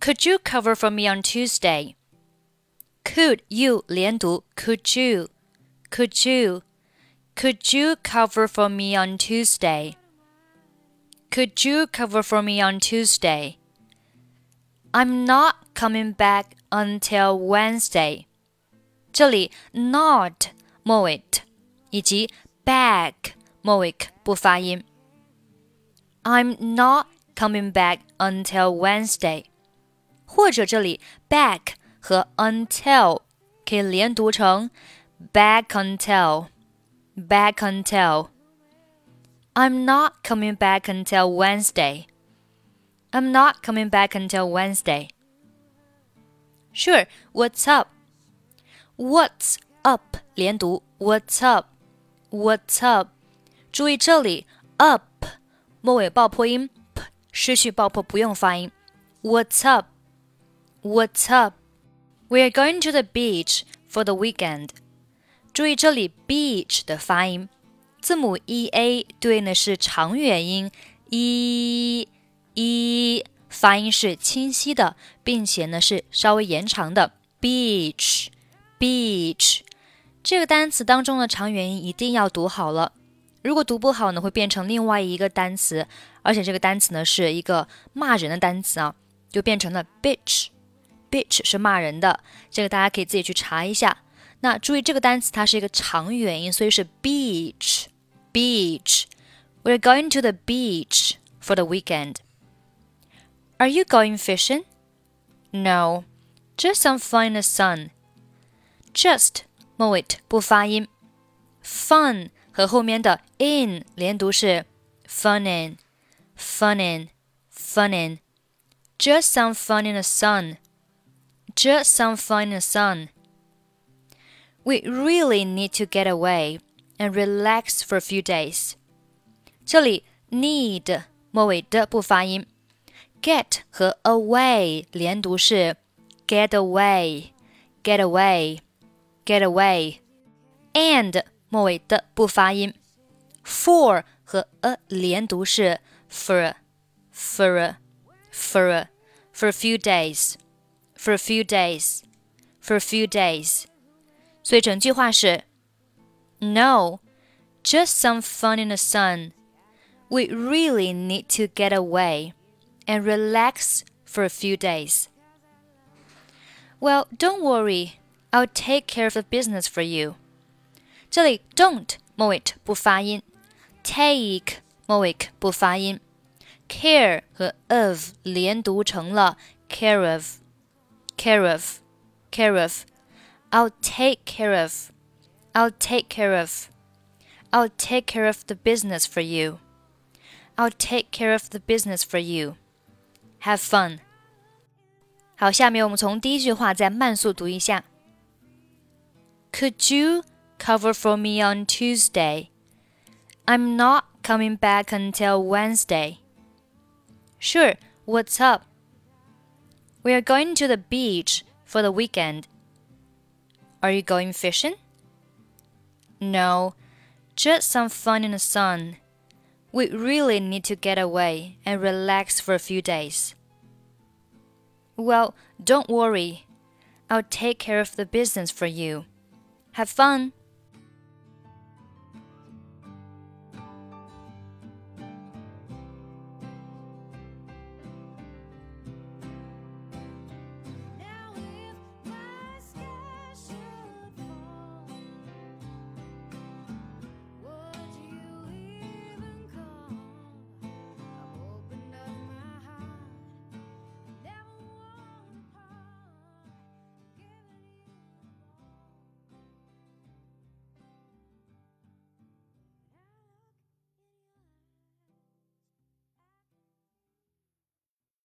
Could you cover for me on Tuesday? Could you 连读 Could you? Could you? Could you cover for me on Tuesday? Could you cover for me on Tuesday? I'm not coming back until Wednesday. 这里 not 末尾以及 back 末尾不发音。I'm not coming back until Wednesday。 或者这里 back 和 until 可以连读成 back until back until。I'm not coming back until Wednesday. I'm not coming back until Wednesday. Sure, what's up? What's up 连读 What's up? What's up? 注意这里 up 末尾爆破音 p 失去爆破不用发音。What's up? What's up? We are going to the beach for the weekend. 注意这里 beach 的发音，字母 e a 对应的是长元音 e e，发音是清晰的，并且呢是稍微延长的 beach beach。这个单词当中的长元音一定要读好了，如果读不好呢，会变成另外一个单词，而且这个单词呢是一个骂人的单词啊，就变成了 bitch。bitch 是骂人的，这个大家可以自己去查一下。那注意这个单词它是一个长元音，所以是 beach beach。We're going to the beach for the weekend. Are you going fishing? No, just some fun in the sun. Just 末尾不发音，fun 和后面的 in 连读是 funnin, funnin, funnin. Just some fun in the sun. Just some fun in the sun. We really need to get away and relax for a few days. 这里 need 末尾的不发音，get 和 away 连读是 get away, get away, get away, and 末尾的不发音，for 和 a 连读是 for, for, for, for a few days, for a few days, for a few days. 所以整句话是：No, just some fun in the sun. We really need to get away and relax for a few days. Well, don't worry. I'll take care of the business for you. 这里 don't 末尾不发音，take 末尾不发音，care 和 of 连读成了 care of, care of, care of. I'll take care of. I'll take care of. I'll take care of the business for you. I'll take care of the business for you. Have fun. 好，下面我们从第一句话再慢速读一下。Could you cover for me on Tuesday? I'm not coming back until Wednesday. Sure, what's up? We are going to the beach for the weekend. Are you going fishing? No, just some fun in the sun. We really need to get away and relax for a few days. Well, don't worry. I'll take care of the business for you. Have fun.